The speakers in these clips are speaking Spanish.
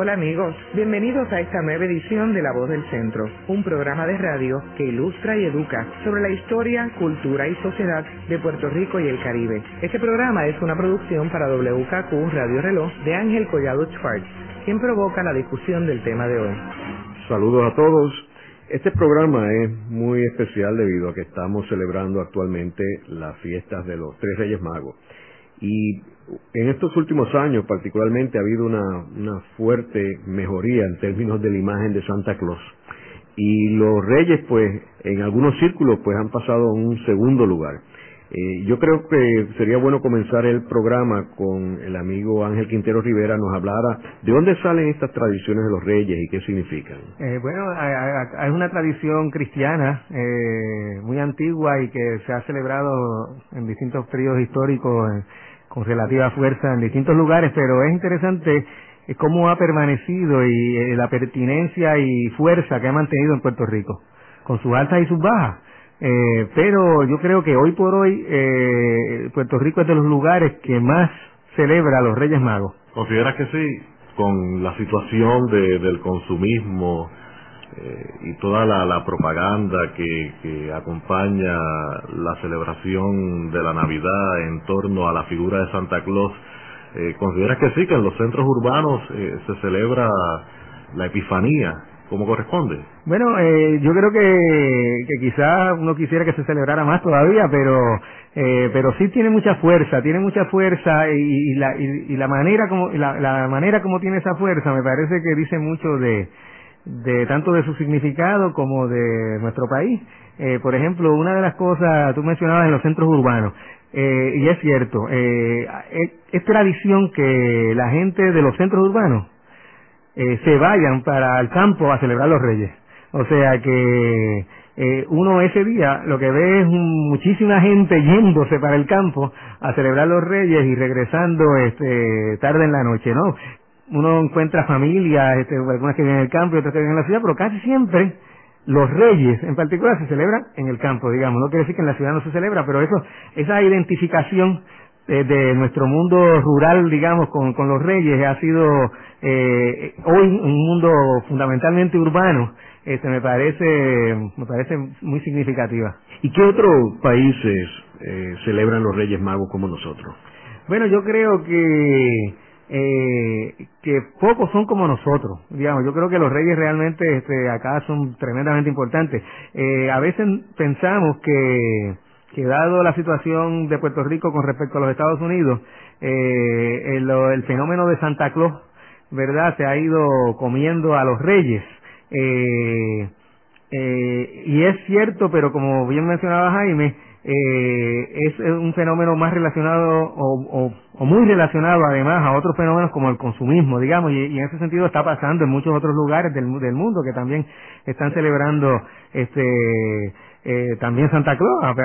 Hola amigos, bienvenidos a esta nueva edición de La Voz del Centro, un programa de radio que ilustra y educa sobre la historia, cultura y sociedad de Puerto Rico y el Caribe. Este programa es una producción para WKQ Radio Reloj de Ángel Collado Schwartz, quien provoca la discusión del tema de hoy. Saludos a todos. Este programa es muy especial debido a que estamos celebrando actualmente las fiestas de los Tres Reyes Magos. Y en estos últimos años particularmente ha habido una, una fuerte mejoría en términos de la imagen de Santa Claus. Y los reyes, pues, en algunos círculos, pues han pasado a un segundo lugar. Eh, yo creo que sería bueno comenzar el programa con el amigo Ángel Quintero Rivera, nos hablara de dónde salen estas tradiciones de los reyes y qué significan. Eh, bueno, es una tradición cristiana eh, muy antigua y que se ha celebrado en distintos periodos históricos con relativa fuerza en distintos lugares, pero es interesante cómo ha permanecido y eh, la pertinencia y fuerza que ha mantenido en Puerto Rico, con sus altas y sus bajas. Eh, pero yo creo que hoy por hoy eh, Puerto Rico es de los lugares que más celebra a los Reyes Magos. ¿Consideras que sí? Con la situación de, del consumismo, eh, y toda la, propaganda que, que, acompaña la celebración de la Navidad en torno a la figura de Santa Claus, eh, ¿consideras que sí, que en los centros urbanos eh, se celebra la Epifanía como corresponde? Bueno, eh, yo creo que, que quizás uno quisiera que se celebrara más todavía, pero eh, pero sí tiene mucha fuerza, tiene mucha fuerza y, la, y, la manera como la, la manera como tiene esa fuerza me parece que dice mucho de de tanto de su significado como de nuestro país. Eh, por ejemplo, una de las cosas, tú mencionabas en los centros urbanos, eh, y es cierto, eh, es, tradición que la gente de los centros urbanos eh, se vayan para el campo a celebrar los reyes. O sea que eh, uno ese día lo que ve es muchísima gente yéndose para el campo a celebrar los reyes y regresando este tarde en la noche, ¿no? Uno encuentra familias, este, algunas que viven en el campo y otras que viven en la ciudad, pero casi siempre los reyes en particular se celebran en el campo, digamos. No quiere decir que en la ciudad no se celebra, pero eso, esa identificación eh, de nuestro mundo rural, digamos, con, con los reyes ha sido eh, hoy un mundo fundamentalmente urbano. Este, me parece, me parece muy significativa. ¿Y qué otros países eh, celebran los Reyes Magos como nosotros? Bueno, yo creo que eh, que pocos son como nosotros. Digamos, yo creo que los reyes realmente este, acá son tremendamente importantes. Eh, a veces pensamos que, dado la situación de Puerto Rico con respecto a los Estados Unidos, eh, el, el, fenómeno de Santa Claus, ¿verdad?, se ha ido comiendo a los reyes. Eh, eh, y es cierto, pero como bien mencionaba Jaime, eh, es un fenómeno más relacionado o, o, muy relacionado además a otros fenómenos como el consumismo, digamos, y, en ese sentido está pasando en muchos otros lugares del, del mundo que también están celebrando este eh, también Santa Claus,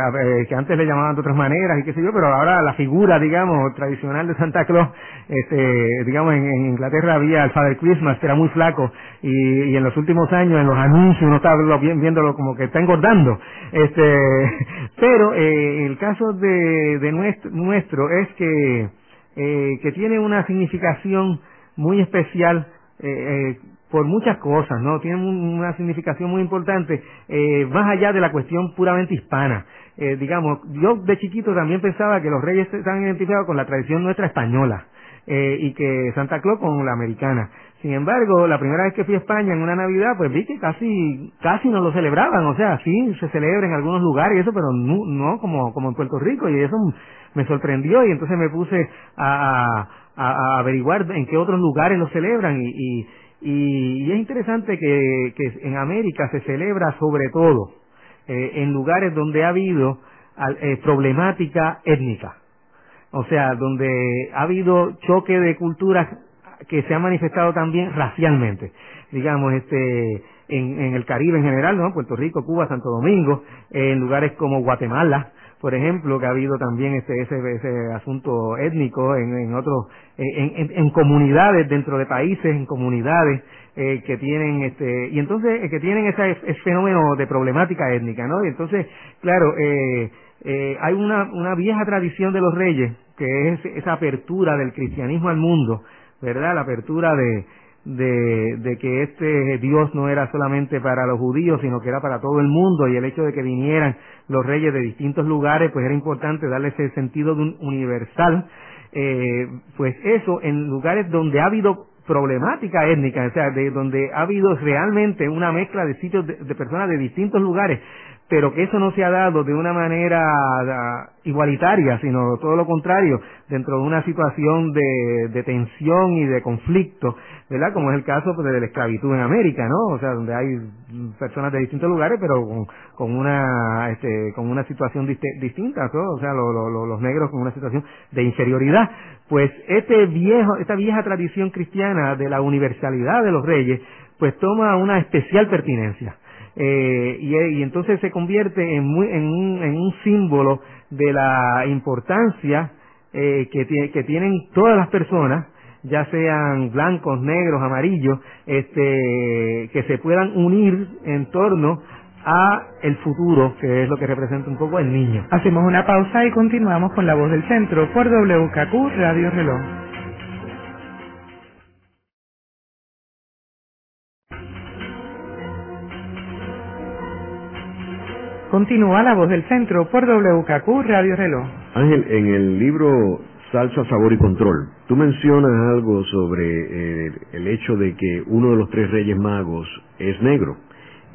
que antes le llamaban de otras maneras y qué sé yo, pero ahora la figura, digamos, tradicional de Santa Claus, este, digamos, en, Inglaterra había el Father Christmas, que era muy flaco, y, y en los últimos años, en los anuncios, uno está viéndolo como que está engordando. Este, pero eh, el caso de, de nuestro, nuestro es que, eh, que tiene una significación muy especial eh, eh, por muchas cosas, ¿no? Tienen una significación muy importante, eh, más allá de la cuestión puramente hispana. Eh, digamos, yo de chiquito también pensaba que los reyes estaban identificados con la tradición nuestra española eh, y que Santa Claus con la americana. Sin embargo, la primera vez que fui a España en una Navidad, pues vi que casi, casi no lo celebraban. O sea, sí se celebra en algunos lugares y eso, pero no, no como, como en Puerto Rico. Y eso me sorprendió y entonces me puse a, a, averiguar en qué otros lugares lo celebran y, y y, es interesante que, que, en América se celebra sobre todo eh, en lugares donde ha habido eh, problemática étnica. O sea, donde ha habido choque de culturas que se ha manifestado también racialmente. Digamos, este, en, el Caribe en general, ¿no? Puerto Rico, Cuba, Santo Domingo, en lugares como Guatemala, por ejemplo, que ha habido también ese, ese, ese asunto étnico en, en otros, en, en, comunidades dentro de países, en comunidades eh, que tienen, este, y entonces eh, que tienen ese, ese, fenómeno de problemática étnica, ¿no? Y entonces, claro, eh, eh, hay una, una vieja tradición de los reyes que es esa apertura del cristianismo al mundo, ¿verdad? La apertura de, de, de que este Dios no era solamente para los judíos, sino que era para todo el mundo y el hecho de que vinieran los reyes de distintos lugares, pues era importante darle ese sentido de un universal, eh, pues eso en lugares donde ha habido problemática étnica, o sea, de donde ha habido realmente una mezcla de sitios de personas de distintos lugares, pero que eso no se ha dado de una manera ah, igualitaria, sino todo lo contrario, dentro de una situación de, de tensión y de conflicto, ¿verdad? Como es el caso pues, de la esclavitud en América, ¿no? O sea, donde hay personas de distintos lugares, pero con, una este, con una situación distinta, ¿no? o sea, los negros con una situación de inferioridad. Pues este viejo, esta vieja tradición cristiana de la universalidad de los reyes, pues toma una especial pertinencia eh, y, entonces se convierte en, muy, en, un, en un símbolo de la importancia eh, que, tienen todas las personas ya sean blancos, negros, amarillos, este, que se puedan unir en torno a el futuro, que es lo que representa un poco el niño. Hacemos una pausa y continuamos con la voz del centro por WKQ Radio Reloj. Continúa la voz del centro por WKQ Radio Reloj. Ángel, en el libro Salsa, Sabor y Control, tú mencionas algo sobre eh, el hecho de que uno de los tres reyes magos es negro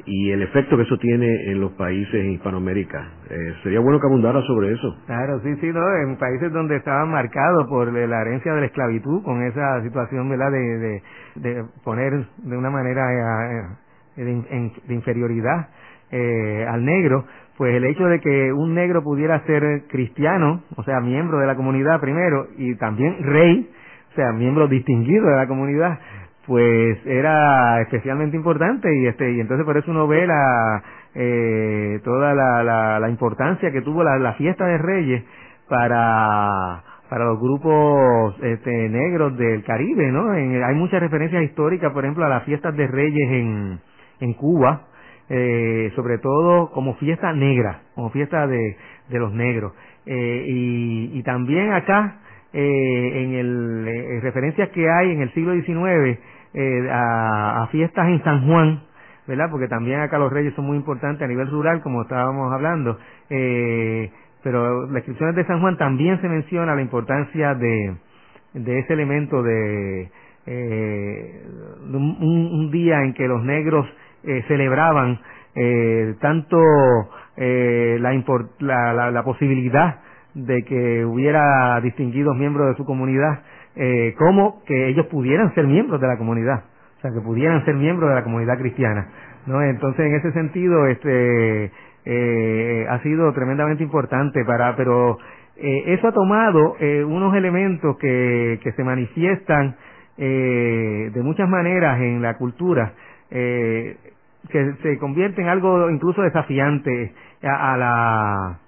y el efecto que eso tiene en los países en Hispanoamérica. Eh, sería bueno que abundara sobre eso. Claro, sí, sí, ¿no? En países donde estaban marcados por la herencia de la esclavitud, con esa situación, ¿verdad?, de, de, poner de una manera eh, de inferioridad eh, al negro, pues el hecho de que un negro pudiera ser cristiano, o sea, miembro de la comunidad primero, y también rey, o sea, miembro distinguido de la comunidad, pues era especialmente importante y este y entonces por eso uno ve la eh, toda la, la, importancia que tuvo la, la fiesta de Reyes para para los grupos este, negros del Caribe, ¿no? hay muchas referencias históricas, por ejemplo, a las fiestas de Reyes en en Cuba, eh, sobre todo como fiesta negra, como fiesta de, de los negros. Eh, y, y, también acá, eh, en el, eh, referencias que hay en el siglo XIX eh, a, a, fiestas en San Juan, ¿verdad? Porque también acá los reyes son muy importantes a nivel rural, como estábamos hablando. Pero las inscripciones de San Juan también se menciona la importancia de, de ese elemento de, un, un, día en que los negros eh, celebraban eh, tanto eh, la, la, la, posibilidad de que hubiera distinguidos miembros de su comunidad, eh, como que ellos pudieran ser miembros de la comunidad, o sea, que pudieran ser miembros de la comunidad cristiana. ¿no? Entonces, en ese sentido, este, eh, ha sido tremendamente importante para, pero eh, eso ha tomado unos elementos que, que se manifiestan de muchas maneras en la cultura eh, que se convierte en algo incluso desafiante a, la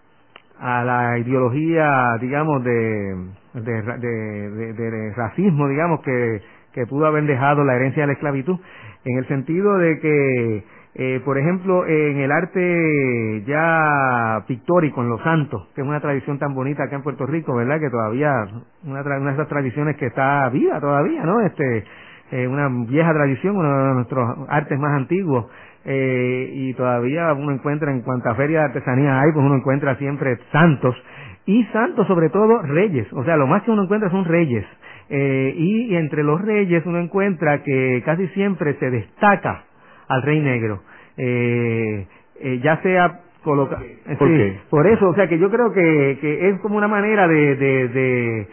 a la ideología digamos de de, racismo digamos que, que pudo haber dejado la herencia de la esclavitud en el sentido de que eh, por ejemplo en el arte ya pictórico en los santos que es una tradición tan bonita acá en Puerto Rico verdad que todavía una, una de esas tradiciones que está viva todavía no este eh, una vieja tradición, uno de nuestros artes más antiguos, eh, y todavía uno encuentra en cuanta feria de artesanía hay, pues uno encuentra siempre santos, y santos sobre todo reyes, o sea, lo más que uno encuentra son reyes, eh, y, entre los reyes uno encuentra que casi siempre se destaca al rey negro, eh, eh ya sea coloca ¿Por, sí, por eso o sea que yo creo que, que es como una manera de de de,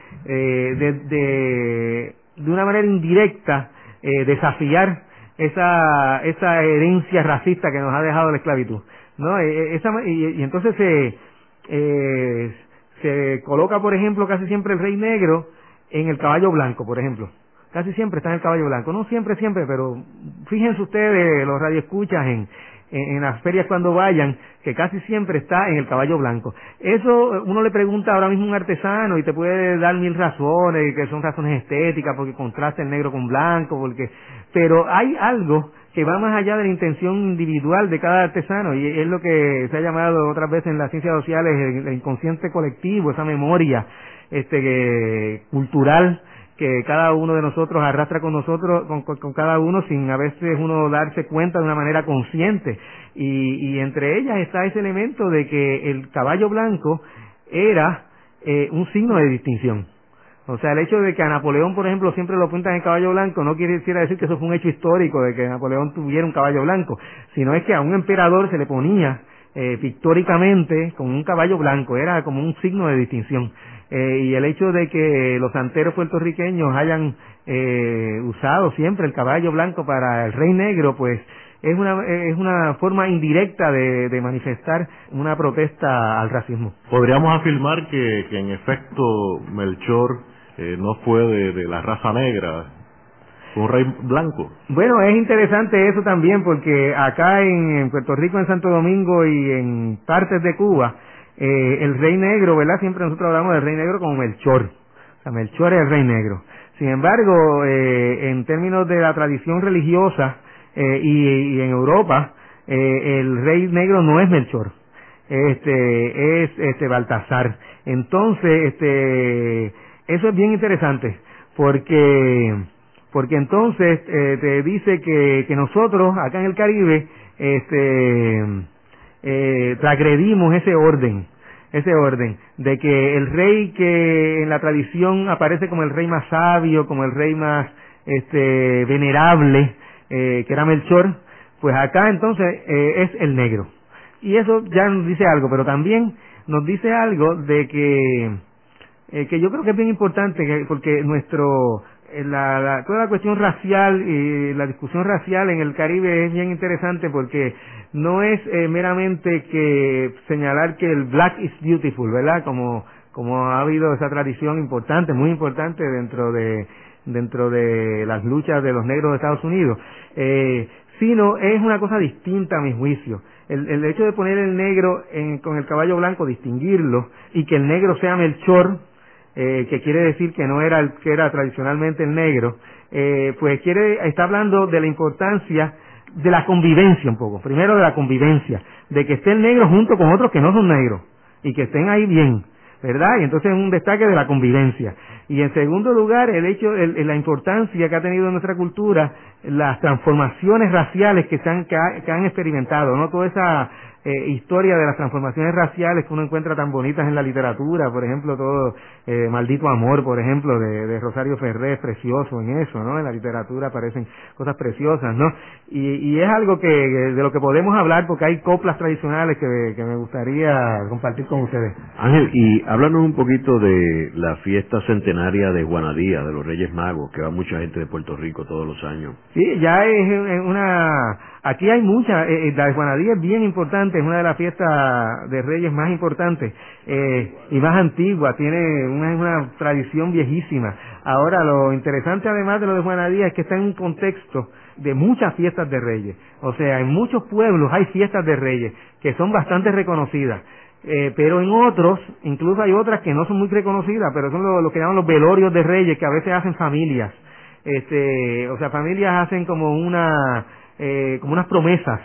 de, de de una manera indirecta eh, desafiar esa esa herencia racista que nos ha dejado la esclavitud no eh, eh, esa, y, entonces se eh, se coloca por ejemplo casi siempre el rey negro en el caballo blanco por ejemplo. Casi siempre está en el caballo blanco. No siempre siempre pero fíjense ustedes los radioescuchas en en, las ferias cuando vayan, que casi siempre está en el caballo blanco. Eso uno le pregunta ahora mismo a un artesano y te puede dar mil razones, que son razones estéticas, porque contrasta el negro con blanco, porque, pero hay algo que va más allá de la intención individual de cada artesano y es lo que se ha llamado otras veces en las ciencias sociales el, inconsciente colectivo, esa memoria este cultural que cada uno de nosotros arrastra con nosotros, con, cada uno sin a veces uno darse cuenta de una manera consciente. Y, y entre ellas está ese elemento de que el caballo blanco era eh, un signo de distinción. O sea, el hecho de que a Napoleón, por ejemplo, siempre lo pintan en caballo blanco, no quiere decir que eso fue un hecho histórico de que Napoleón tuviera un caballo blanco, sino es que a un emperador se le ponía eh, pictóricamente con un caballo blanco, era como un signo de distinción. Eh, y el hecho de que los santeros puertorriqueños hayan eh, usado siempre el caballo blanco para el rey negro, pues es una, es una forma indirecta de, manifestar una protesta al racismo. Podríamos afirmar que, que en efecto Melchor eh, no fue de, la raza negra, un rey blanco. Bueno, es interesante eso también porque acá en, Puerto Rico, en Santo Domingo y en partes de Cuba, eh, el rey negro, ¿verdad? Siempre nosotros hablamos del rey negro como Melchor. O sea, Melchor es el rey negro. Sin embargo, eh, en términos de la tradición religiosa, eh, y, en Europa eh, el rey negro no es Melchor, este es este Baltasar. Entonces, este eso es bien interesante porque porque entonces eh, te dice que, que nosotros acá en el Caribe este eh, transgredimos ese orden ese orden de que el rey que en la tradición aparece como el rey más sabio como el rey más este venerable eh, que era Melchor, pues acá entonces eh, es el negro. Y eso ya nos dice algo, pero también nos dice algo de que, eh, que yo creo que es bien importante, porque nuestro, la, la, toda la cuestión racial y la discusión racial en el Caribe es bien interesante porque no es meramente que señalar que el black is beautiful, ¿verdad? Como, como ha habido esa tradición importante, muy importante dentro de, dentro de las luchas de los negros de Estados Unidos, eh, sino es una cosa distinta a mi juicio. El, el hecho de poner el negro en, con el caballo blanco, distinguirlo, y que el negro sea Melchor, eh, que quiere decir que no era el que era tradicionalmente el negro, eh, pues quiere, está hablando de la importancia de la convivencia un poco. Primero de la convivencia, de que esté el negro junto con otros que no son negros, y que estén ahí bien. ¿verdad? Y entonces es un destaque de la convivencia. Y en segundo lugar, el hecho, el, la importancia que ha tenido en nuestra cultura las transformaciones raciales que, se han, que, han experimentado, ¿no? Toda esa eh, historia de las transformaciones raciales que uno encuentra tan bonitas en la literatura, por ejemplo, todo eh, Maldito Amor, por ejemplo, de, Rosario Ferré, precioso en eso, ¿no? En la literatura aparecen cosas preciosas, ¿no? Y, y es algo que de lo que podemos hablar porque hay coplas tradicionales que, que me gustaría compartir con ustedes. Ángel, y háblanos un poquito de la fiesta centenaria de Guanadía, de los Reyes Magos, que va mucha gente de Puerto Rico todos los años. Sí, ya es una Aquí hay mucha, eh, eh, la Juanadía es bien importante, es una de las fiestas de Reyes más importantes eh, y más antigua, tiene una, una tradición viejísima. Ahora, lo interesante además de lo de Juanadía es que está en un contexto de muchas fiestas de Reyes. O sea, en muchos pueblos hay fiestas de Reyes que son bastante reconocidas. Eh, pero en otros, incluso hay otras que no son muy reconocidas, pero son lo, lo que llaman los velorios de Reyes, que a veces hacen familias. Este, o sea, familias hacen como una eh, como unas promesas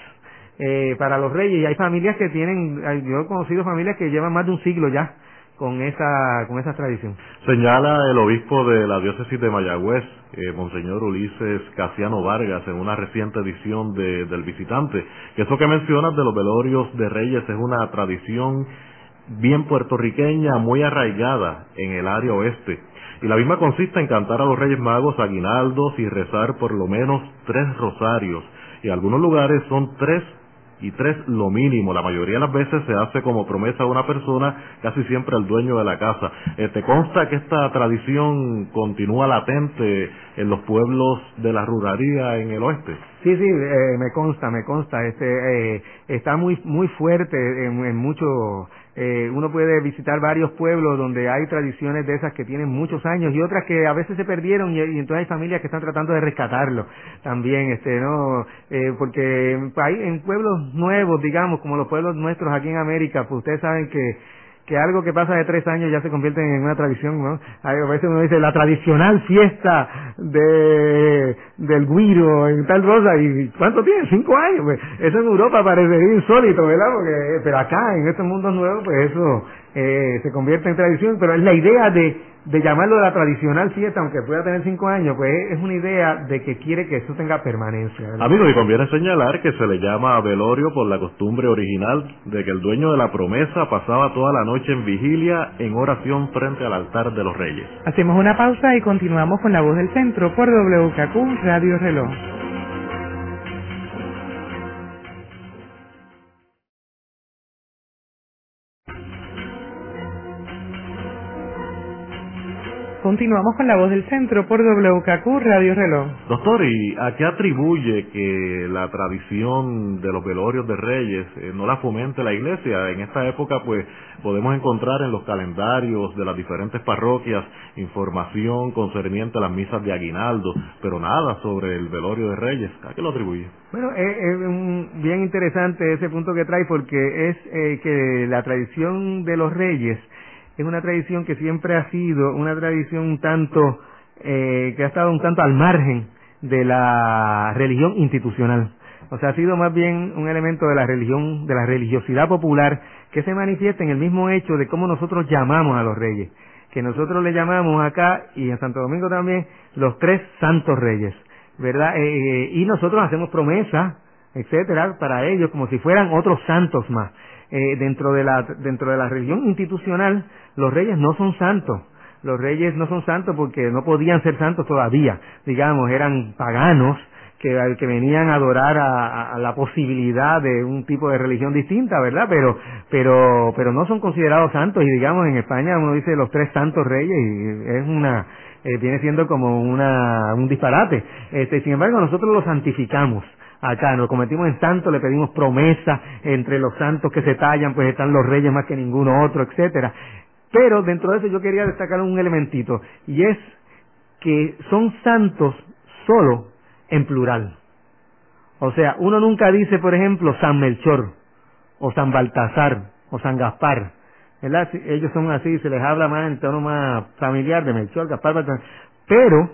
eh, para los reyes y hay familias que tienen, yo he conocido familias que llevan más de un siglo ya con esa con esa tradición. Señala el obispo de la diócesis de Mayagüez, eh, Monseñor Ulises Casiano Vargas, en una reciente edición de, del Visitante, que eso que mencionas de los velorios de reyes es una tradición bien puertorriqueña, muy arraigada en el área oeste. Y la misma consiste en cantar a los Reyes Magos aguinaldos y rezar por lo menos tres rosarios y algunos lugares son tres y tres lo mínimo. La mayoría de las veces se hace como promesa a una persona, casi siempre al dueño de la casa. Eh, ¿Te consta que esta tradición continúa latente en los pueblos de la ruralía en el oeste? Sí, sí, eh, me consta, me consta. Este, eh, está muy, muy fuerte en, en muchos eh, uno puede visitar varios pueblos donde hay tradiciones de esas que tienen muchos años y otras que a veces se perdieron y, entonces hay familias que están tratando de rescatarlo también, este, no, eh, porque hay en pueblos nuevos, digamos, como los pueblos nuestros aquí en América, pues ustedes saben que que algo que pasa de tres años ya se convierte en una tradición, ¿no? A veces uno dice la tradicional fiesta de del guiro en tal rosa y ¿cuánto tiene? Cinco años, pues eso en Europa parecería insólito, ¿verdad? Porque, pero acá en estos mundos nuevos pues eso eh, se convierte en tradición, pero es la idea de, de llamarlo la tradicional fiesta, aunque pueda tener cinco años, pues es una idea de que quiere que eso tenga permanencia. Amigo, y conviene señalar que se le llama velorio por la costumbre original de que el dueño de la promesa pasaba toda la noche en vigilia en oración frente al altar de los reyes. Hacemos una pausa y continuamos con la voz del centro por WKQ Radio Reloj. Continuamos con la voz del centro por WKQ Radio Reloj. Doctor, ¿y a qué atribuye que la tradición de los velorios de reyes eh, no la fomente la iglesia? En esta época, pues, podemos encontrar en los calendarios de las diferentes parroquias información concerniente a las misas de aguinaldo, pero nada sobre el velorio de reyes. ¿A qué lo atribuye? Bueno, es, bien interesante ese punto que trae porque es eh, que la tradición de los reyes es una tradición que siempre ha sido una tradición un tanto, eh, que ha estado un tanto al margen de la religión institucional. O sea, ha sido más bien un elemento de la religión, de la religiosidad popular que se manifiesta en el mismo hecho de cómo nosotros llamamos a los reyes. Que nosotros le llamamos acá y en Santo Domingo también los tres santos reyes, ¿verdad? Eh, eh, y nosotros hacemos promesas, etcétera, para ellos como si fueran otros santos más. Eh, dentro de la dentro de la religión institucional los reyes no son santos. Los reyes no son santos porque no podían ser santos todavía. Digamos eran paganos que, que venían a adorar a, la posibilidad de un tipo de religión distinta verdad pero pero pero no son considerados santos. Y digamos en España uno dice los tres santos reyes y es una eh, viene siendo como una un disparate. Este sin embargo nosotros los santificamos acá, nos cometimos en santo, le pedimos promesa, entre los santos que se tallan, pues están los reyes más que ninguno otro, etcétera. Pero dentro de eso yo quería destacar un elementito, y es que son santos solo en plural. O sea, uno nunca dice, por ejemplo, San Melchor, o San Baltasar, o San Gaspar. Ellos son así, se les habla más en tono más familiar de Melchor, Gaspar, Baltasar. Pero,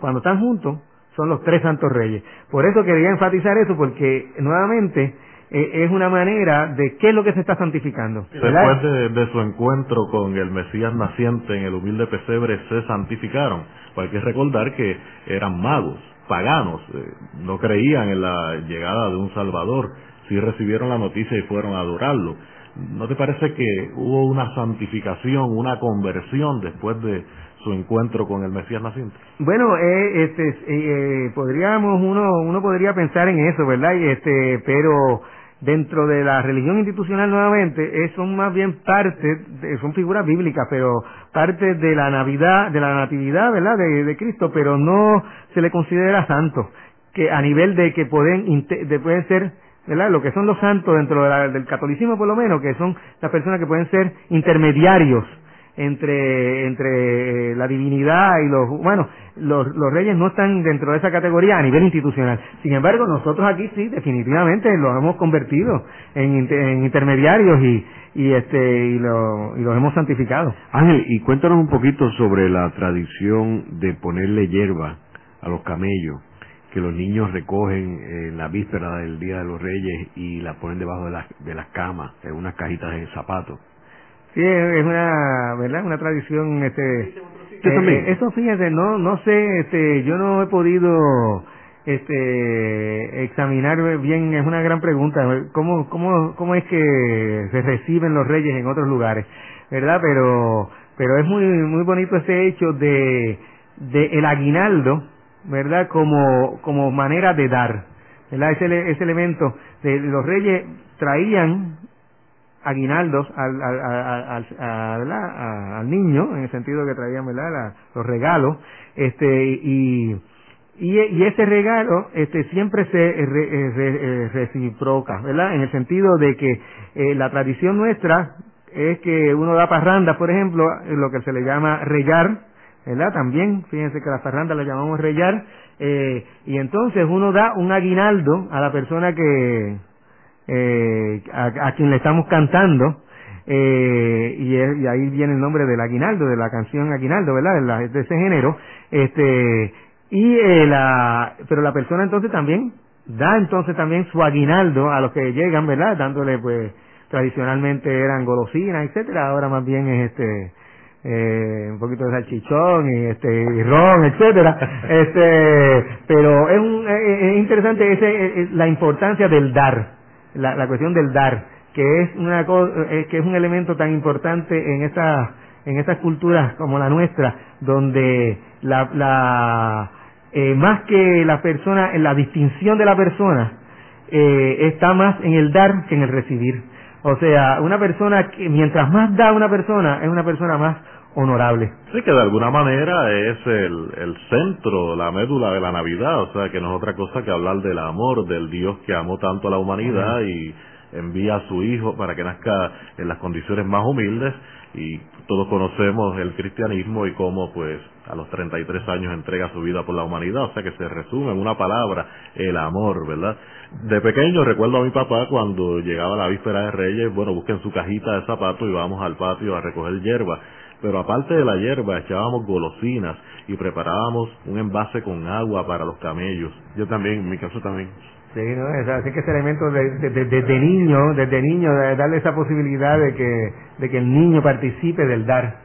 cuando están juntos, son los tres santos reyes. Por eso quería enfatizar eso, porque nuevamente eh, es una manera de qué es lo que se está santificando. Después de, su encuentro con el Mesías naciente en el humilde pesebre, se santificaron. Pues hay que recordar que eran magos, paganos, eh, no creían en la llegada de un Salvador, sí recibieron la noticia y fueron a adorarlo. ¿No te parece que hubo una santificación, una conversión después de su encuentro con el Mesías naciente? Bueno, eh, este, eh, eh, podríamos uno uno podría pensar en eso, ¿verdad? Y este, pero dentro de la religión institucional nuevamente son más bien parte, son figuras bíblicas, pero parte de la Navidad, de la natividad, ¿verdad? De, Cristo, pero no se le considera santo, que a nivel de que pueden de, pueden ser ¿verdad? Lo que son los santos dentro del catolicismo por lo menos, que son las personas que pueden ser intermediarios entre entre eh, la divinidad y los bueno los, los reyes no están dentro de esa categoría a nivel institucional. Sin embargo nosotros aquí sí definitivamente los hemos convertido en, en intermediarios y y este y, lo, y los hemos santificado. Ángel y cuéntanos un poquito sobre la tradición de ponerle hierba a los camellos que los niños recogen en la víspera del día de los reyes y la ponen debajo de las de las camas en unas cajitas de zapatos Sí, es una, ¿verdad? Una tradición, este, eh, eh, eso fíjate, no, no sé, este, yo no he podido, este, examinar bien, es una gran pregunta, ¿cómo, cómo, cómo es que se reciben los reyes en otros lugares, verdad? Pero, pero es muy, muy bonito ese hecho de, de el aguinaldo, verdad? Como, como manera de dar, verdad? Ese, ese elemento de los reyes traían aguinaldos al, al, al, al, niño, en el sentido que traían ¿verdad? los regalos, este, y, y, ese regalo este, siempre se eh, eh, reciproca, ¿verdad? En el sentido de que eh, la tradición nuestra es que uno da parrandas, por ejemplo, lo que se le llama reyar, ¿verdad? También, fíjense que las parrandas las llamamos reyar, eh, y entonces uno da un aguinaldo a la persona que, eh, a, quien le estamos cantando, eh, y, y, ahí viene el nombre del aguinaldo, de la canción aguinaldo, ¿verdad? De, ese género, este, y eh, la, pero la persona entonces también da entonces también su aguinaldo a los que llegan, ¿verdad? Dándole pues tradicionalmente eran golosinas, etcétera, ahora más bien es este eh, un poquito de salchichón y este y ron, etcétera. Este, pero es, un, es interesante ese, la importancia del dar, la, la cuestión del dar, que es una que es un elemento tan importante en esta en estas culturas como la nuestra, donde la, la eh, más que la persona, en la distinción de la persona, eh, está más en el dar que en el recibir. O sea, una persona que mientras más da una persona, es una persona más honorable. Sí, que de alguna manera es el, el centro, la médula de la Navidad, o sea, que no es otra cosa que hablar del amor, del Dios que amó tanto a la humanidad y envía a su Hijo para que nazca en las condiciones más humildes y todos conocemos el cristianismo y cómo pues a los 33 años entrega su vida por la humanidad, o sea que se resume en una palabra, el amor, ¿verdad? De pequeño recuerdo a mi papá cuando llegaba la víspera de Reyes, bueno, busquen su cajita de zapatos y vamos al patio a recoger hierba, pero aparte de la hierba echábamos golosinas y preparábamos un envase con agua para los camellos. Yo también, en mi caso también. Sí, ¿no? así que ese elemento desde de, de, niño, desde niño, de darle esa posibilidad de que, de que el niño participe del dar.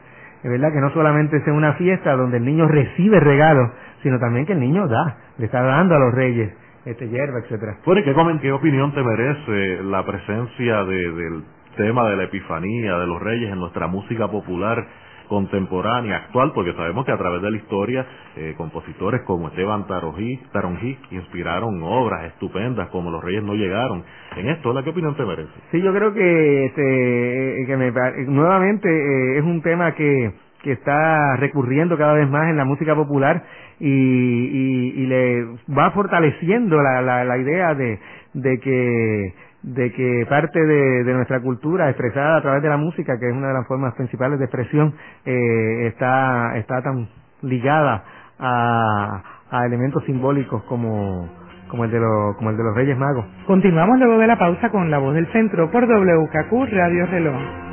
Es verdad que no solamente sea una fiesta donde el niño recibe regalos, sino también que el niño da, le está dando a los reyes este hierba, etcétera. Bueno, ¿qué, ¿qué opinión te merece la presencia de, del tema de la epifanía de los reyes en nuestra música popular? Contemporánea, actual, porque sabemos que a través de la historia eh, compositores como Esteban Taronjí inspiraron obras estupendas como Los Reyes no llegaron. En esto, ¿la qué opinión te merece? Sí, yo creo que, este, que me, nuevamente eh, es un tema que, que está recurriendo cada vez más en la música popular y, y, y le va fortaleciendo la, la, la idea de, de que de que parte de, nuestra cultura expresada a través de la música, que es una de las formas principales de expresión, eh, está, está tan ligada a, a elementos simbólicos como, como el de los como el de los Reyes Magos. Continuamos luego de la pausa con la voz del centro por WKQ Radio Reloj.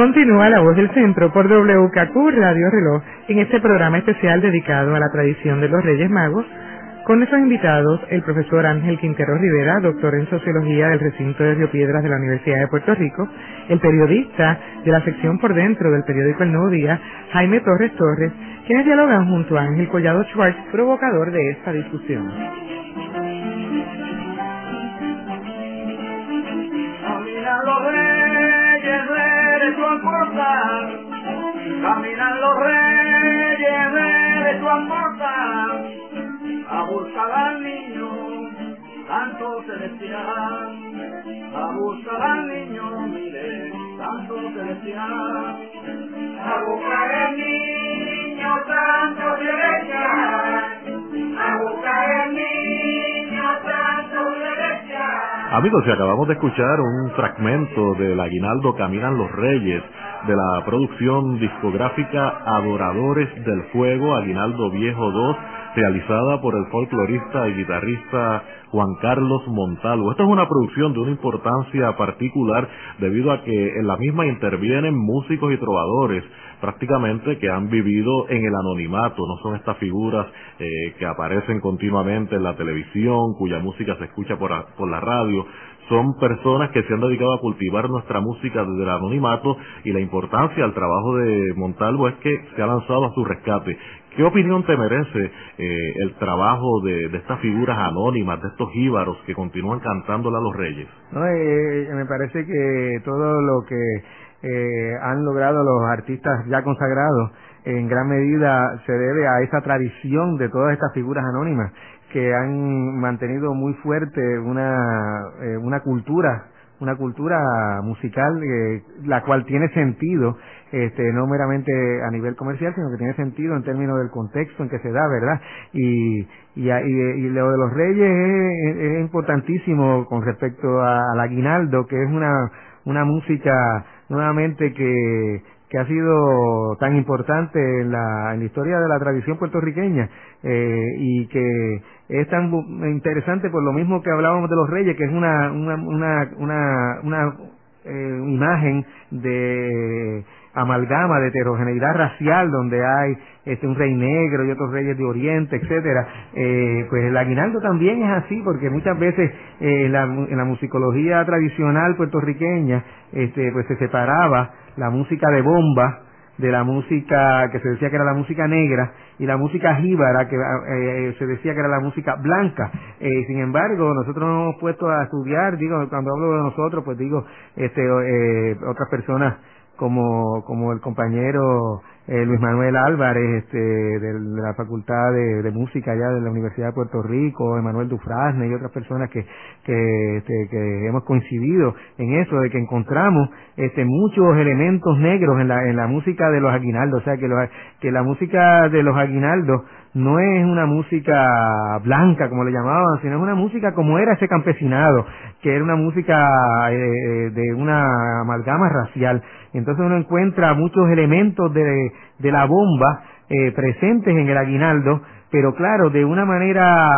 Continúa la voz del centro por WKQ Radio Reloj en este programa especial dedicado a la tradición de los Reyes Magos con nuestros invitados el profesor Ángel Quintero Rivera, doctor en Sociología del recinto de Río Piedras de la Universidad de Puerto Rico, el periodista de la sección por dentro del periódico El Nuevo Día, Jaime Torres Torres, quienes dialogan junto a Ángel Collado Schwartz, provocador de esta discusión. Caminan los reyes de tu amorta a buscar al niño tanto celestial, a buscar al niño, mire, tanto celestial, a buscar al niño tanto celestial, Amigos, si acabamos de escuchar un fragmento del aguinaldo Caminan los Reyes de la producción discográfica Adoradores del Fuego, Aguinaldo Viejo 2, realizada por el folclorista y guitarrista Juan Carlos Montalvo. Esta es una producción de una importancia particular debido a que en la misma intervienen músicos y trovadores prácticamente que han vivido en el anonimato, no son estas figuras eh, que aparecen continuamente en la televisión, cuya música se escucha por, por la radio, son personas que se han dedicado a cultivar nuestra música desde el anonimato y la importancia del trabajo de Montalvo es que se ha lanzado a su rescate. ¿Qué opinión te merece eh, el trabajo de, estas figuras anónimas, de estos jíbaros que continúan cantándole a los reyes? No, eh, me parece que todo lo que eh, han logrado los artistas ya consagrados en gran medida se debe a esa tradición de todas estas figuras anónimas que han mantenido muy fuerte una, eh, una cultura una cultura musical eh, la cual tiene sentido este no meramente a nivel comercial sino que tiene sentido en términos del contexto en que se da verdad y y, y, lo de los reyes es, importantísimo con respecto al aguinaldo que es una una música nuevamente que que ha sido tan importante en la, en la historia de la tradición puertorriqueña eh, y que es tan interesante por lo mismo que hablábamos de los reyes, que es una, una, una, una, una eh, imagen de amalgama de heterogeneidad racial donde hay este un rey negro y otros reyes de Oriente, etcétera, eh, pues el aguinaldo también es así porque muchas veces eh, la, en la musicología tradicional puertorriqueña este pues se separaba la música de bomba de la música que se decía que era la música negra y la música jíbara que eh, se decía que era la música blanca. Eh, sin embargo, nosotros nos hemos puesto a estudiar, digo, cuando hablo de nosotros, pues digo, este, eh, otras personas como, como el compañero eh, Luis Manuel Álvarez este, de, la Facultad de, Música allá de la Universidad de Puerto Rico, Emanuel Dufrasne y otras personas que, que, este, que hemos coincidido en eso, de que encontramos este, muchos elementos negros en la, en la música de los aguinaldos, o sea que, los, que la música de los aguinaldos no es una música blanca como le llamaban, sino es una música como era ese campesinado, que era una música eh, de una amalgama racial. Entonces uno encuentra muchos elementos de, de la bomba eh, presentes en el aguinaldo, pero claro, de una manera,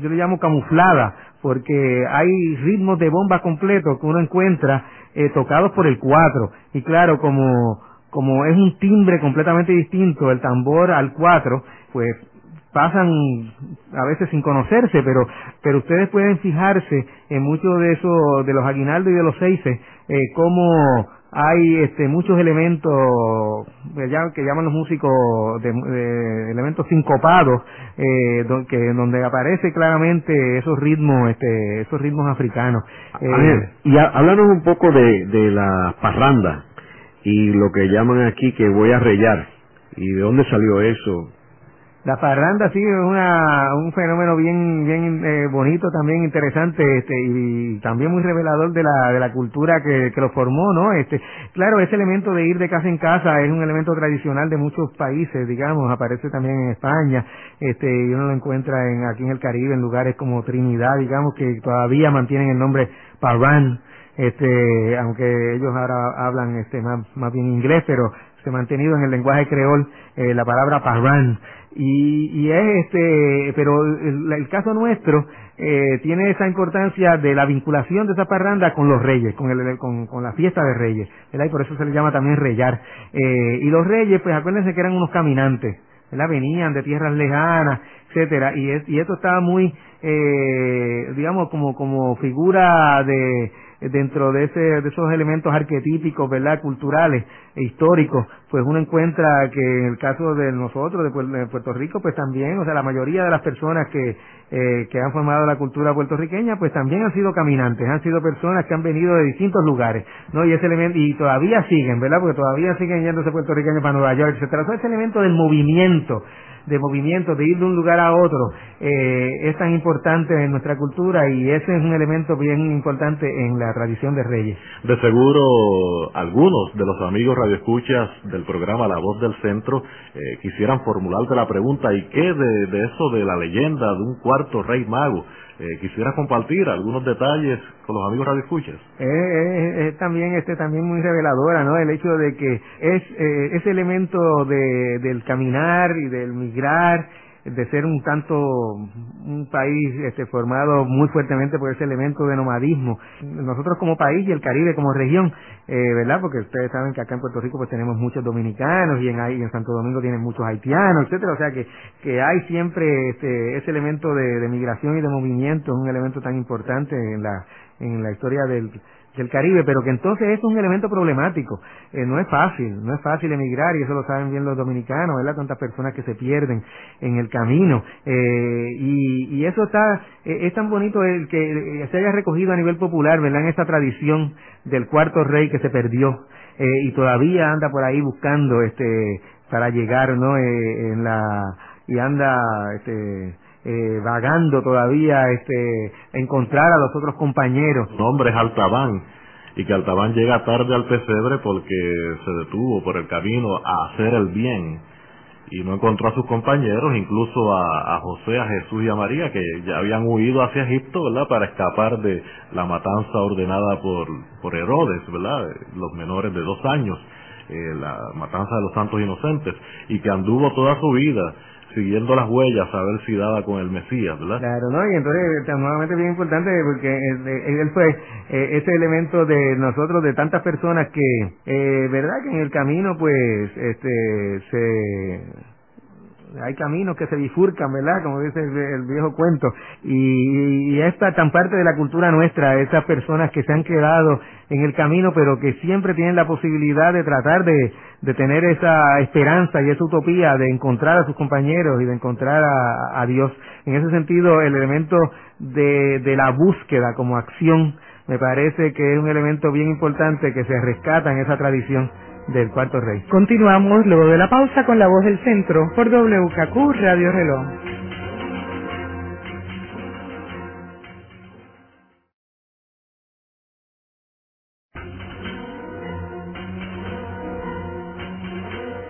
yo le llamo camuflada, porque hay ritmos de bomba completos que uno encuentra eh, tocados por el cuatro. Y claro, como, como es un timbre completamente distinto el tambor al cuatro, pues pasan a veces sin conocerse, pero pero ustedes pueden fijarse en muchos de esos de los aguinaldos y de los seises eh, cómo hay este muchos elementos que llaman los músicos de, elementos sincopados eh, que donde aparece claramente esos ritmos este esos ritmos africanos. Eh, y háblanos un poco de, de la parranda y lo que llaman aquí que voy a rellar y de dónde salió eso la parranda sí es una, un fenómeno bien bien eh, bonito también interesante este y también muy revelador de la de la cultura que, que lo formó no este claro ese elemento de ir de casa en casa es un elemento tradicional de muchos países digamos aparece también en España este y uno lo encuentra en aquí en el Caribe en lugares como Trinidad digamos que todavía mantienen el nombre parran este aunque ellos ahora hablan este más más bien inglés pero se ha mantenido en el lenguaje creol eh, la palabra parran y, y es este, pero el, caso nuestro eh, tiene esa importancia de la vinculación de esa parranda con los reyes, con, el, con, con la fiesta de reyes, ¿verdad? Y por eso se le llama también reyar. Eh, y los reyes, pues acuérdense que eran unos caminantes, ¿verdad? Venían de tierras lejanas, etcétera, y, y esto estaba muy, eh, digamos, como, como figura de, dentro de, ese, de esos elementos arquetípicos, ¿verdad? Culturales e históricos, pues uno encuentra que en el caso de nosotros, de Puerto Rico, pues también, o sea, la mayoría de las personas que, eh, que han formado la cultura puertorriqueña, pues también han sido caminantes, han sido personas que han venido de distintos lugares, ¿no? Y ese elemento, y todavía siguen, ¿verdad? Porque todavía siguen yéndose puertorriqueños para Nueva York, etcétera. ese elemento del movimiento, de movimiento, de ir de un lugar a otro, eh, es tan importante en nuestra cultura y ese es un elemento bien importante en la tradición de Reyes. De seguro, algunos de los amigos radioescuchas del programa La Voz del Centro eh, quisieran formularte la pregunta, ¿y qué de, de eso de la leyenda de un cuarto rey mago? Eh, quisiera compartir algunos detalles con los amigos radioescuchas. Es también este también muy reveladora, ¿no? El hecho de que es eh, ese elemento de, del caminar y del migrar de ser un tanto un país este, formado muy fuertemente por ese elemento de nomadismo. Nosotros como país y el Caribe como región, eh, ¿verdad? Porque ustedes saben que acá en Puerto Rico pues tenemos muchos dominicanos y en, en Santo Domingo tienen muchos haitianos, etcétera. O sea que, que hay siempre este, ese elemento de, de migración y de movimiento, es un elemento tan importante en la, en la historia del, del Caribe, pero que entonces es un elemento problemático. Eh, no es fácil, no es fácil emigrar y eso lo saben bien los dominicanos, ¿verdad? Tantas personas que se pierden en el camino. Eh, y, eso está, eh, es tan bonito el que se haya recogido a nivel popular, ¿verdad? En esta tradición del cuarto rey que se perdió y todavía anda por ahí buscando este para llegar, ¿no? en la, y anda, este, eh, vagando todavía este encontrar a los otros compañeros. Su nombre es Altabán y que Altabán llega tarde al pesebre porque se detuvo por el camino a hacer el bien y no encontró a sus compañeros, incluso a, a, José, a Jesús y a María, que ya habían huido hacia Egipto, ¿verdad?, para escapar de la matanza ordenada por, por Herodes, ¿verdad?, los menores de dos años, eh, la matanza de los santos inocentes, y que anduvo toda su vida siguiendo las huellas a ver si daba con el Mesías, ¿verdad? Claro, ¿no? Y entonces, nuevamente bien importante porque él fue eh, ese elemento de nosotros, de tantas personas que, eh, ¿verdad? Que en el camino, pues, este, se hay caminos que se bifurcan, ¿verdad? Como dice el, viejo cuento. Y, y, esta tan parte de la cultura nuestra, esas personas que se han quedado en el camino, pero que siempre tienen la posibilidad de tratar de, de tener esa esperanza y esa utopía de encontrar a sus compañeros y de encontrar a, a Dios. En ese sentido, el elemento de, de la búsqueda como acción me parece que es un elemento bien importante que se rescata en esa tradición del cuarto rey. Continuamos luego de la pausa con la voz del centro por WKQ Radio Reloj.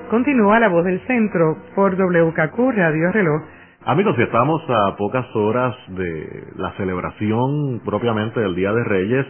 Continúa la voz del centro por WKQ Radio Reloj. Amigos, estamos a pocas horas de la celebración propiamente del Día de Reyes,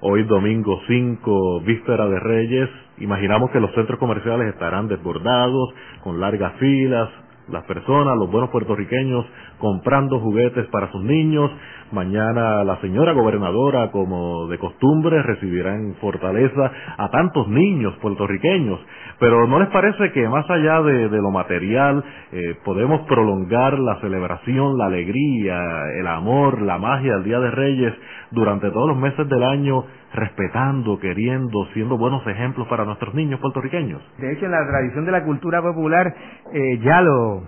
hoy domingo 5, víspera de Reyes, Imaginamos que los centros comerciales estarán desbordados, con largas filas, las personas, los buenos puertorriqueños comprando juguetes para sus niños. Mañana la señora gobernadora, como de costumbre, recibirá en Fortaleza a tantos niños puertorriqueños. Pero ¿no les parece que más allá de, lo material eh, podemos prolongar la celebración, la alegría, el amor, la magia del Día de Reyes durante todos los meses del año respetando, queriendo, siendo buenos ejemplos para nuestros niños puertorriqueños. De hecho, en la tradición de la cultura popular eh, ya lo,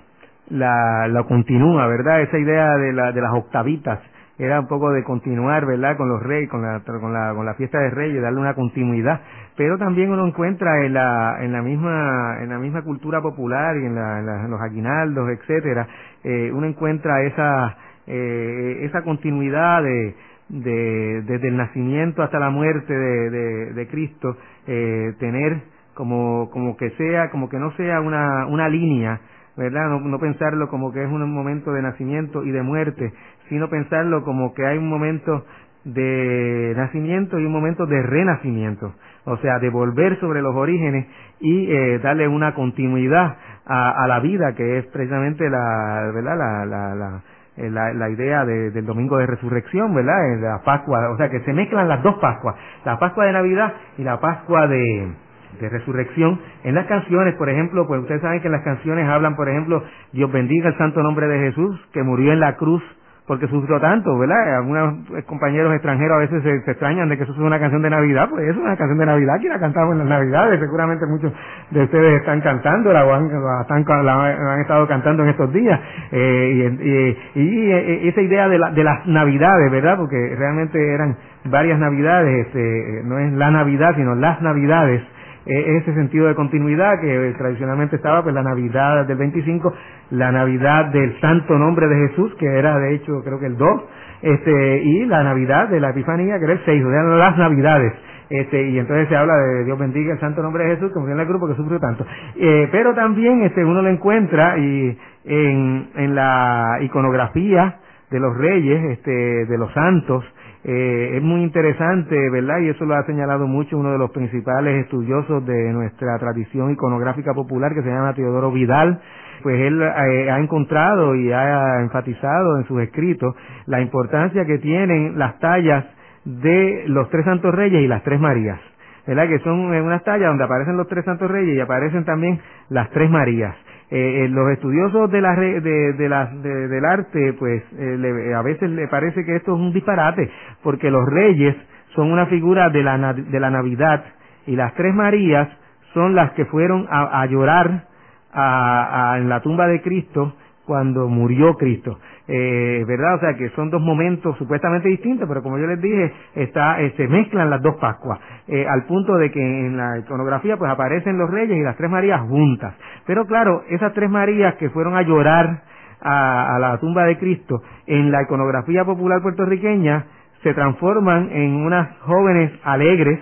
la, continúa, ¿verdad? Esa idea de, la, de las octavitas era un poco de continuar, ¿verdad? Con los reyes, con la, con la, con la fiesta de reyes, darle una continuidad. Pero también uno encuentra en la, en la misma, en la misma cultura popular y en, la, los aguinaldos, etcétera, eh, uno encuentra esa, eh, esa continuidad de, de, desde el nacimiento hasta la muerte de, de, de Cristo, eh, tener como, como que sea, como que no sea una, una línea, ¿verdad? No, no pensarlo como que es un momento de nacimiento y de muerte, sino pensarlo como que hay un momento de nacimiento y un momento de renacimiento, o sea, de volver sobre los orígenes y eh, darle una continuidad a, a, la vida que es precisamente la, ¿verdad? La, la, la, eh, la, la idea de, del domingo de resurrección, ¿verdad? En la Pascua, o sea que se mezclan las dos Pascuas, la Pascua de Navidad y la Pascua de, de resurrección. En las canciones, por ejemplo, pues ustedes saben que en las canciones hablan, por ejemplo, Dios bendiga el santo nombre de Jesús, que murió en la cruz porque sufrió tanto, ¿verdad? Algunos compañeros extranjeros a veces se, extrañan de que eso es una canción de Navidad, pues es una canción de Navidad que la cantamos en las Navidades, seguramente muchos de ustedes están cantando, la, han, la han estado cantando en estos días, eh, y, y, eh, esa idea de, la, de las Navidades, ¿verdad? Porque realmente eran varias Navidades, este, no es la Navidad, sino las Navidades, ese sentido de continuidad que tradicionalmente estaba, pues la Navidad del 25, la Navidad del Santo Nombre de Jesús, que era de hecho creo que el 2, este, y la Navidad de la Epifanía, que era el 6, o sea, las Navidades. Este, y entonces se habla de Dios bendiga el santo nombre de Jesús, como en el grupo que sufrió tanto. Eh, pero también este, uno lo encuentra y en, en la iconografía de los reyes, este, de los santos, eh, es muy interesante, ¿verdad? Y eso lo ha señalado mucho uno de los principales estudiosos de nuestra tradición iconográfica popular que se llama Teodoro Vidal. Pues él eh, ha encontrado y ha enfatizado en sus escritos la importancia que tienen las tallas de los tres santos reyes y las tres Marías. ¿Verdad? Que son unas tallas donde aparecen los tres santos reyes y aparecen también las tres Marías. Eh, eh, los estudiosos de la, de, de la, del arte, pues eh, a veces le parece que esto es un disparate, porque los reyes son una figura de la, de la Navidad y las tres Marías son las que fueron a, a llorar a, a, en la tumba de Cristo cuando murió Cristo. Eh, ¿Verdad? O sea que son dos momentos supuestamente distintos, pero como yo les dije, está, eh, se mezclan las dos Pascuas, eh, al punto de que en la iconografía pues aparecen los reyes y las tres Marías juntas. Pero claro, esas tres Marías que fueron a llorar a, a la tumba de Cristo, en la iconografía popular puertorriqueña, se transforman en unas jóvenes alegres,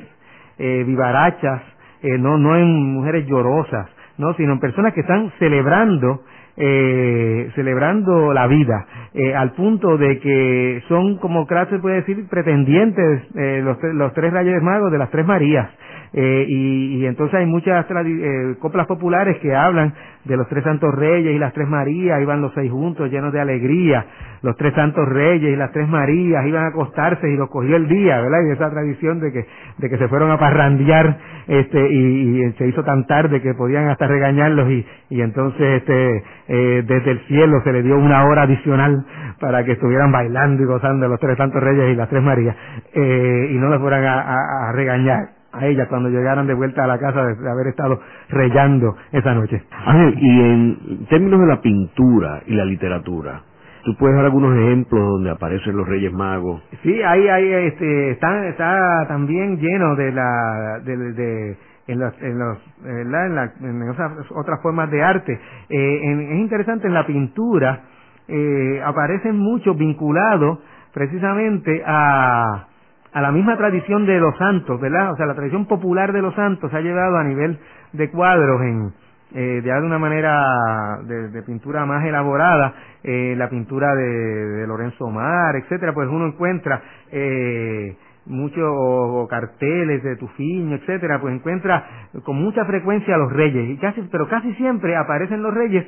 eh, vivarachas, eh, no, no en mujeres llorosas, no, sino en personas que están celebrando eh, celebrando la vida, eh, al punto de que son, como se puede decir, pretendientes eh, los, los tres reyes magos de las tres Marías. Eh, y, entonces hay muchas eh, coplas populares que hablan de los tres santos reyes y las tres Marías, iban los seis juntos llenos de alegría, los tres santos reyes y las tres Marías iban a acostarse y los cogió el día, ¿verdad? Y esa tradición de que, se fueron a parrandear, este, y, se hizo tan tarde que podían hasta regañarlos y, entonces, este, eh, desde el cielo se le dio una hora adicional para que estuvieran bailando y gozando los tres santos reyes y las tres Marías, eh, y no les fueran a regañar a ella cuando llegaran de vuelta a la casa de, haber estado reyando esa noche. Ángel, y en términos de la pintura y la literatura, ¿Tú puedes dar algunos ejemplos donde aparecen los Reyes Magos? Sí, ahí, ahí, este, está, está también lleno de la, de, de en los, en los, en, la, en esas otras formas de arte. Eh, es interesante en la pintura eh, aparecen muchos vinculados precisamente a a la misma tradición de los santos, ¿verdad? O sea, la tradición popular de los santos se ha llevado a nivel de cuadros en eh, de una manera de, pintura más elaborada, eh, la pintura de, Lorenzo Mar, etcétera, pues uno encuentra eh, muchos carteles de Tufiño, etcétera, pues encuentra con mucha frecuencia a los reyes, y casi, pero casi siempre aparecen los reyes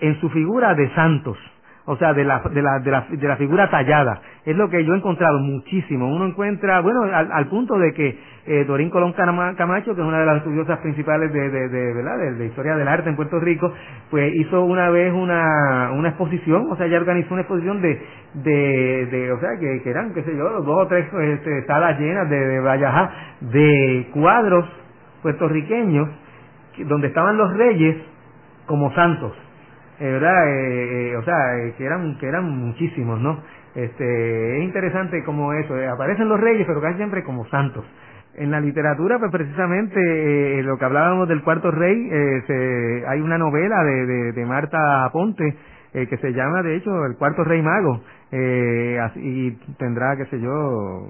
en su figura de santos o sea, de la, de la, de la, de la figura tallada. Es lo que yo he encontrado muchísimo. Uno encuentra, bueno, al, al punto de que eh, Dorín Colón Camacho, que es una de las estudiosas principales de, de, de, ¿verdad? de, historia del arte en Puerto Rico, pues hizo una vez una, una exposición, o sea, ella organizó una exposición de, de, de o sea, que, eran, qué sé yo, dos o tres este, salas llenas de, de Vallajá, de cuadros puertorriqueños, donde estaban los reyes como santos ¿verdad? Eh, eh, o sea, que eran que eran muchísimos, ¿no? Este, es interesante como eso, aparecen los reyes, pero casi siempre como santos. En la literatura, pues precisamente lo que hablábamos del cuarto rey, se, hay una novela de, de, Marta Ponte que se llama, de hecho, El cuarto rey mago, y tendrá, qué sé yo,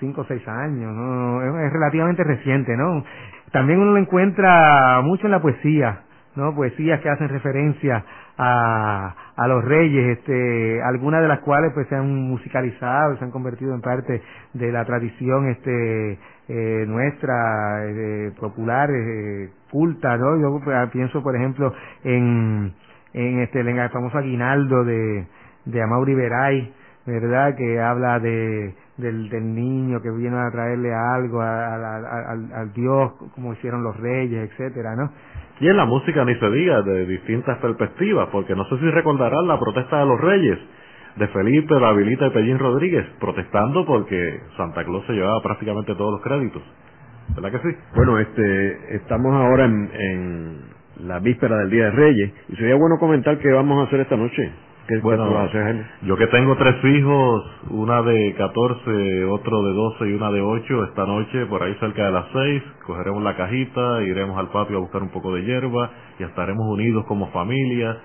cinco o seis años, ¿no? Es relativamente reciente, ¿no? También uno lo encuentra mucho en la poesía, ¿no? Poesías que hacen referencia a, a los reyes, este, algunas de las cuales pues se han musicalizado, se han convertido en parte de la tradición este eh, nuestra eh, popular eh, culta, ¿no? Yo pues, pienso por ejemplo en en este en el famoso aguinaldo de de Amaury Veray, ¿verdad? Que habla de del, del niño que viene a traerle algo al, al Dios, como hicieron los reyes, etcétera, ¿no? Y en la música ni se diga de distintas perspectivas, porque no sé si recordarán la protesta de los reyes, de Felipe, Habilita y Pellín Rodríguez, protestando porque Santa Claus se llevaba prácticamente todos los créditos. ¿Verdad que sí? Bueno, este, estamos ahora en, en la víspera del Día de Reyes, y sería bueno comentar qué vamos a hacer esta noche bueno, yo que tengo tres hijos, una de 14, otro de 12 y una de 8, esta noche por ahí cerca de las 6, cogeremos la cajita, iremos al patio a buscar un poco de hierba y estaremos unidos como familia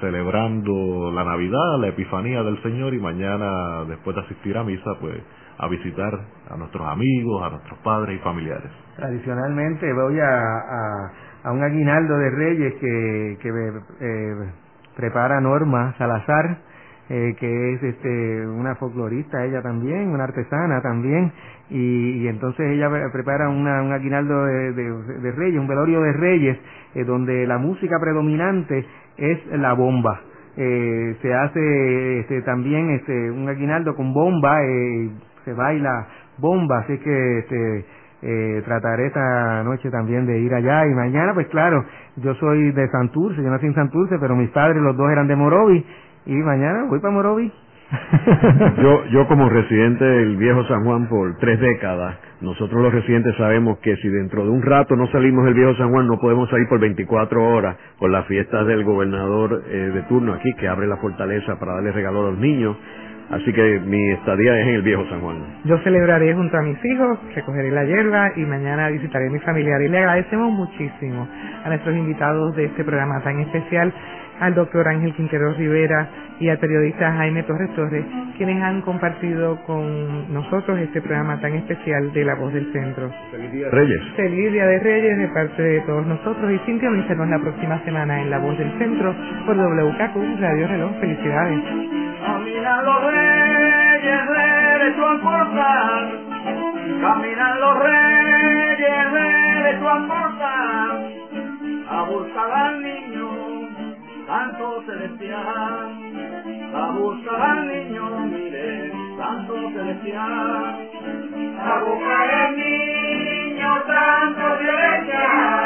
celebrando la Navidad, la Epifanía del Señor y mañana después de asistir a misa pues a visitar a nuestros amigos, a nuestros padres y familiares. Tradicionalmente voy a, a, un aguinaldo de reyes que, que eh, prepara Norma Salazar, eh, que es este, una folclorista ella también, una artesana también, y, entonces ella prepara una, un aguinaldo de, de, reyes, un velorio de reyes, eh, donde la música predominante es la bomba. Eh, se hace este, también este, un aguinaldo con bomba, eh, se baila bomba, así que este, eh, trataré esta noche también de ir allá. Y mañana pues claro yo soy de Santurce yo nací en Santurce pero mis padres los dos eran de Morovi y mañana voy para Morovi yo yo como residente del viejo San Juan por tres décadas nosotros los residentes sabemos que si dentro de un rato no salimos del viejo San Juan no podemos salir por 24 horas por las fiestas del gobernador eh, de turno aquí que abre la fortaleza para darle regalo a los niños Así que mi estadía es en el viejo San Juan. Yo celebraré junto a mis hijos, recogeré la hierba y mañana visitaré a mi familiar. Y le agradecemos muchísimo a nuestros invitados de este programa tan especial al doctor Ángel Quintero Rivera y al periodista Jaime Torres Torres, quienes han compartido con nosotros este programa tan especial de La Voz del Centro. Feliz Día de Reyes. Feliz Día de Reyes de parte de todos nosotros y sintonícenos la próxima semana en La Voz del Centro por WKQ Radio Reloj. Felicidades. Caminan los reyes derecho a portar, caminan los reyes derecho a portar, a buscar al niño santo celestial, a buscar al niño, mire, santo celestial, a buscar al niño santo celestial,